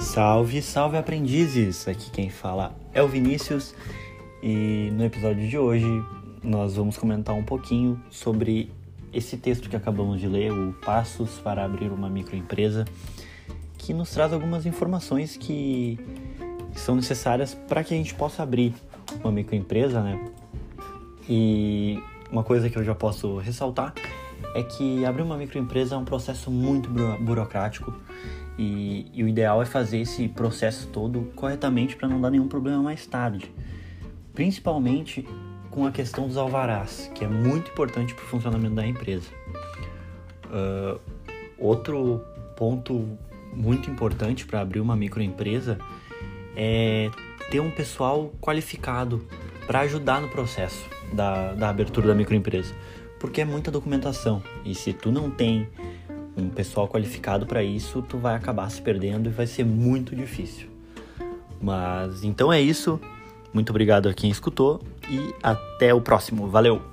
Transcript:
Salve, salve aprendizes! Aqui quem fala é o Vinícius e no episódio de hoje nós vamos comentar um pouquinho sobre esse texto que acabamos de ler, o Passos para abrir uma microempresa, que nos traz algumas informações que são necessárias para que a gente possa abrir uma microempresa, né? E uma coisa que eu já posso ressaltar é que abrir uma microempresa é um processo muito burocrático e, e o ideal é fazer esse processo todo corretamente para não dar nenhum problema mais tarde. Principalmente com a questão dos alvarás, que é muito importante para o funcionamento da empresa. Uh, outro ponto muito importante para abrir uma microempresa é ter um pessoal qualificado para ajudar no processo da, da abertura da microempresa, porque é muita documentação e se tu não tem um pessoal qualificado para isso, tu vai acabar se perdendo e vai ser muito difícil. Mas então é isso. Muito obrigado a quem escutou e até o próximo. Valeu!